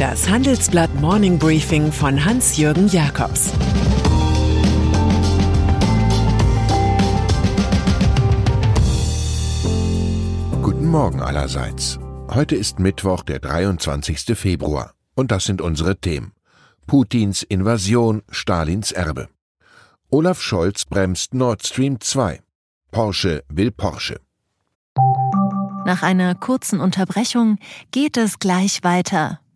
Das Handelsblatt Morning Briefing von Hans-Jürgen Jakobs Guten Morgen allerseits. Heute ist Mittwoch, der 23. Februar. Und das sind unsere Themen. Putins Invasion, Stalins Erbe. Olaf Scholz bremst Nord Stream 2. Porsche will Porsche. Nach einer kurzen Unterbrechung geht es gleich weiter.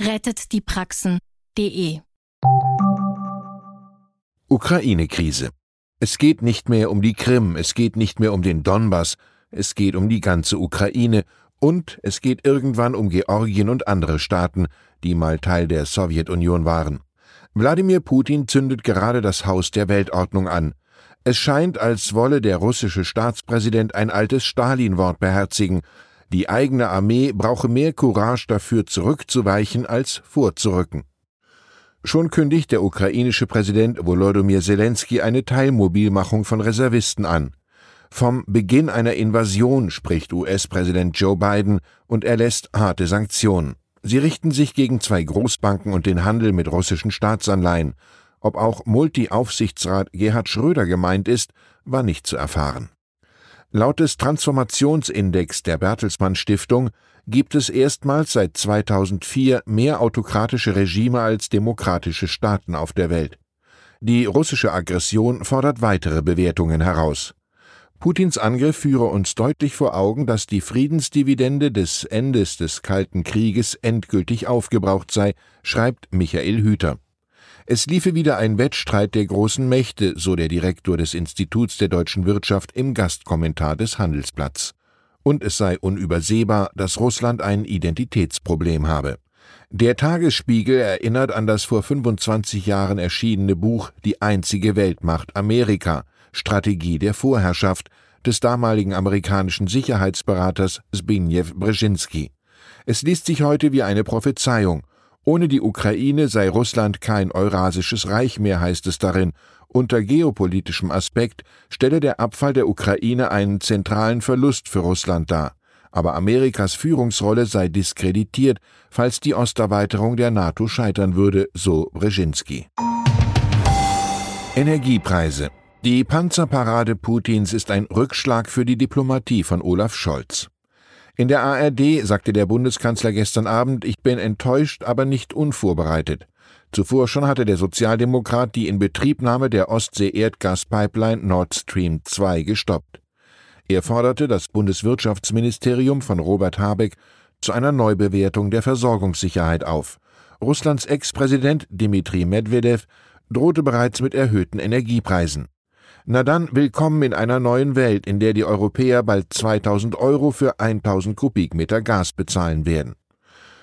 rettetdiepraxen.de. Ukraine-Krise. Es geht nicht mehr um die Krim, es geht nicht mehr um den Donbass, es geht um die ganze Ukraine und es geht irgendwann um Georgien und andere Staaten, die mal Teil der Sowjetunion waren. Wladimir Putin zündet gerade das Haus der Weltordnung an. Es scheint, als wolle der russische Staatspräsident ein altes Stalin-Wort beherzigen. Die eigene Armee brauche mehr Courage dafür zurückzuweichen als vorzurücken. Schon kündigt der ukrainische Präsident Volodymyr Zelensky eine Teilmobilmachung von Reservisten an. Vom Beginn einer Invasion spricht US-Präsident Joe Biden und erlässt harte Sanktionen. Sie richten sich gegen zwei Großbanken und den Handel mit russischen Staatsanleihen. Ob auch Multi-Aufsichtsrat Gerhard Schröder gemeint ist, war nicht zu erfahren. Laut des Transformationsindex der Bertelsmann Stiftung gibt es erstmals seit 2004 mehr autokratische Regime als demokratische Staaten auf der Welt. Die russische Aggression fordert weitere Bewertungen heraus. Putins Angriff führe uns deutlich vor Augen, dass die Friedensdividende des Endes des Kalten Krieges endgültig aufgebraucht sei, schreibt Michael Hüter. Es liefe wieder ein Wettstreit der großen Mächte, so der Direktor des Instituts der deutschen Wirtschaft im Gastkommentar des Handelsblatts. Und es sei unübersehbar, dass Russland ein Identitätsproblem habe. Der Tagesspiegel erinnert an das vor 25 Jahren erschienene Buch Die einzige Weltmacht Amerika, Strategie der Vorherrschaft des damaligen amerikanischen Sicherheitsberaters Zbigniew Brzezinski. Es liest sich heute wie eine Prophezeiung ohne die Ukraine sei Russland kein Eurasisches Reich mehr, heißt es darin. Unter geopolitischem Aspekt stelle der Abfall der Ukraine einen zentralen Verlust für Russland dar. Aber Amerikas Führungsrolle sei diskreditiert, falls die Osterweiterung der NATO scheitern würde, so Brzezinski. Energiepreise. Die Panzerparade Putins ist ein Rückschlag für die Diplomatie von Olaf Scholz. In der ARD sagte der Bundeskanzler gestern Abend, ich bin enttäuscht, aber nicht unvorbereitet. Zuvor schon hatte der Sozialdemokrat die Inbetriebnahme der Ostsee-Erdgaspipeline Nord Stream 2 gestoppt. Er forderte das Bundeswirtschaftsministerium von Robert Habeck zu einer Neubewertung der Versorgungssicherheit auf. Russlands Ex-Präsident Dmitri Medvedev drohte bereits mit erhöhten Energiepreisen. Na dann, willkommen in einer neuen Welt, in der die Europäer bald 2000 Euro für 1000 Kubikmeter Gas bezahlen werden.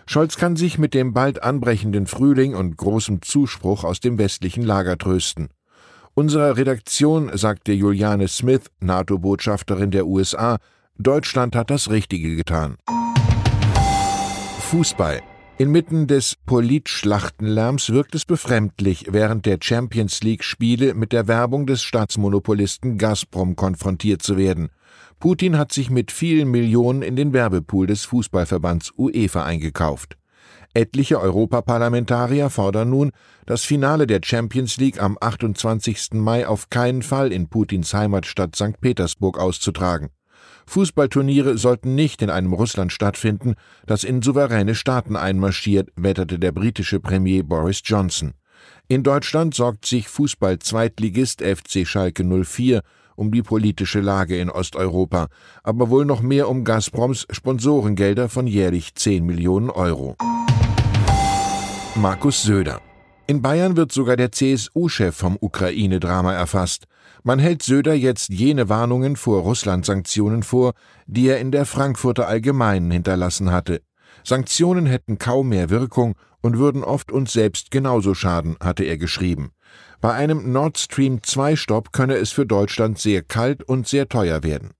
Scholz kann sich mit dem bald anbrechenden Frühling und großem Zuspruch aus dem westlichen Lager trösten. Unserer Redaktion sagte Juliane Smith, NATO-Botschafterin der USA, Deutschland hat das Richtige getan. Fußball. Inmitten des Politschlachtenlärms wirkt es befremdlich, während der Champions League-Spiele mit der Werbung des Staatsmonopolisten Gazprom konfrontiert zu werden. Putin hat sich mit vielen Millionen in den Werbepool des Fußballverbands UEFA eingekauft. Etliche Europaparlamentarier fordern nun, das Finale der Champions League am 28. Mai auf keinen Fall in Putins Heimatstadt St. Petersburg auszutragen. Fußballturniere sollten nicht in einem Russland stattfinden, das in souveräne Staaten einmarschiert, wetterte der britische Premier Boris Johnson. In Deutschland sorgt sich Fußball-Zweitligist FC Schalke 04 um die politische Lage in Osteuropa, aber wohl noch mehr um Gazproms Sponsorengelder von jährlich 10 Millionen Euro. Markus Söder in Bayern wird sogar der CSU-Chef vom Ukraine-Drama erfasst. Man hält Söder jetzt jene Warnungen vor Russland-Sanktionen vor, die er in der Frankfurter Allgemeinen hinterlassen hatte. Sanktionen hätten kaum mehr Wirkung und würden oft uns selbst genauso schaden, hatte er geschrieben. Bei einem Nord Stream 2 Stopp könne es für Deutschland sehr kalt und sehr teuer werden.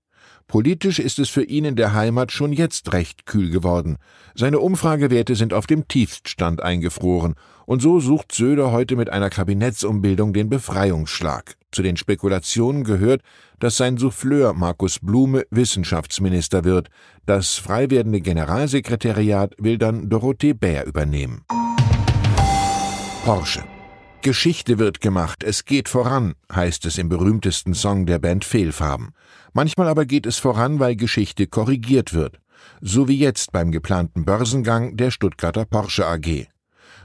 Politisch ist es für ihn in der Heimat schon jetzt recht kühl geworden. Seine Umfragewerte sind auf dem Tiefststand eingefroren, und so sucht Söder heute mit einer Kabinettsumbildung den Befreiungsschlag. Zu den Spekulationen gehört, dass sein Souffleur Markus Blume Wissenschaftsminister wird. Das frei werdende Generalsekretariat will dann Dorothee Bär übernehmen. Porsche Geschichte wird gemacht, es geht voran, heißt es im berühmtesten Song der Band Fehlfarben. Manchmal aber geht es voran, weil Geschichte korrigiert wird. So wie jetzt beim geplanten Börsengang der Stuttgarter Porsche AG.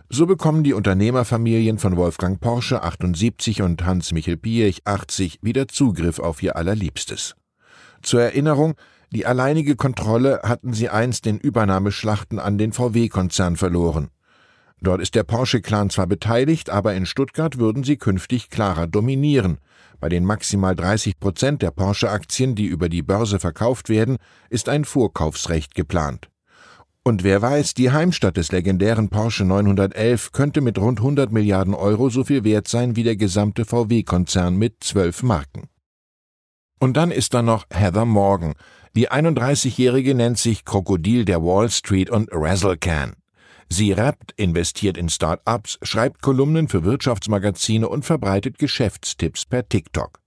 So bekommen die Unternehmerfamilien von Wolfgang Porsche 78 und Hans-Michel Piech 80 wieder Zugriff auf ihr Allerliebstes. Zur Erinnerung, die alleinige Kontrolle hatten sie einst in Übernahmeschlachten an den VW-Konzern verloren. Dort ist der Porsche-Clan zwar beteiligt, aber in Stuttgart würden sie künftig klarer dominieren. Bei den maximal 30 Prozent der Porsche-Aktien, die über die Börse verkauft werden, ist ein Vorkaufsrecht geplant. Und wer weiß, die Heimstatt des legendären Porsche 911 könnte mit rund 100 Milliarden Euro so viel wert sein wie der gesamte VW-Konzern mit zwölf Marken. Und dann ist da noch Heather Morgan. Die 31-Jährige nennt sich Krokodil der Wall Street und Razzlecan. Sie rappt, investiert in Start-ups, schreibt Kolumnen für Wirtschaftsmagazine und verbreitet Geschäftstipps per TikTok.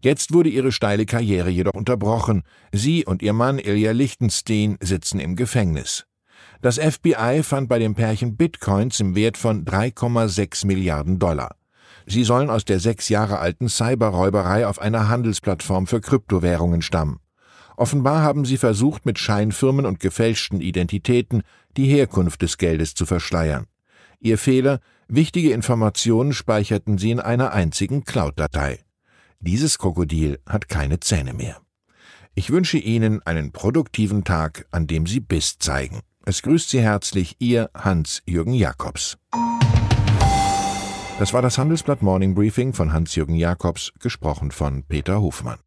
Jetzt wurde ihre steile Karriere jedoch unterbrochen. Sie und ihr Mann Ilja Lichtenstein sitzen im Gefängnis. Das FBI fand bei dem Pärchen Bitcoins im Wert von 3,6 Milliarden Dollar. Sie sollen aus der sechs Jahre alten Cyberräuberei auf einer Handelsplattform für Kryptowährungen stammen. Offenbar haben sie versucht, mit Scheinfirmen und gefälschten Identitäten die Herkunft des Geldes zu verschleiern. Ihr Fehler, wichtige Informationen speicherten sie in einer einzigen Cloud-Datei. Dieses Krokodil hat keine Zähne mehr. Ich wünsche Ihnen einen produktiven Tag, an dem Sie Biss zeigen. Es grüßt Sie herzlich Ihr Hans-Jürgen Jakobs. Das war das Handelsblatt Morning Briefing von Hans-Jürgen Jakobs, gesprochen von Peter Hofmann.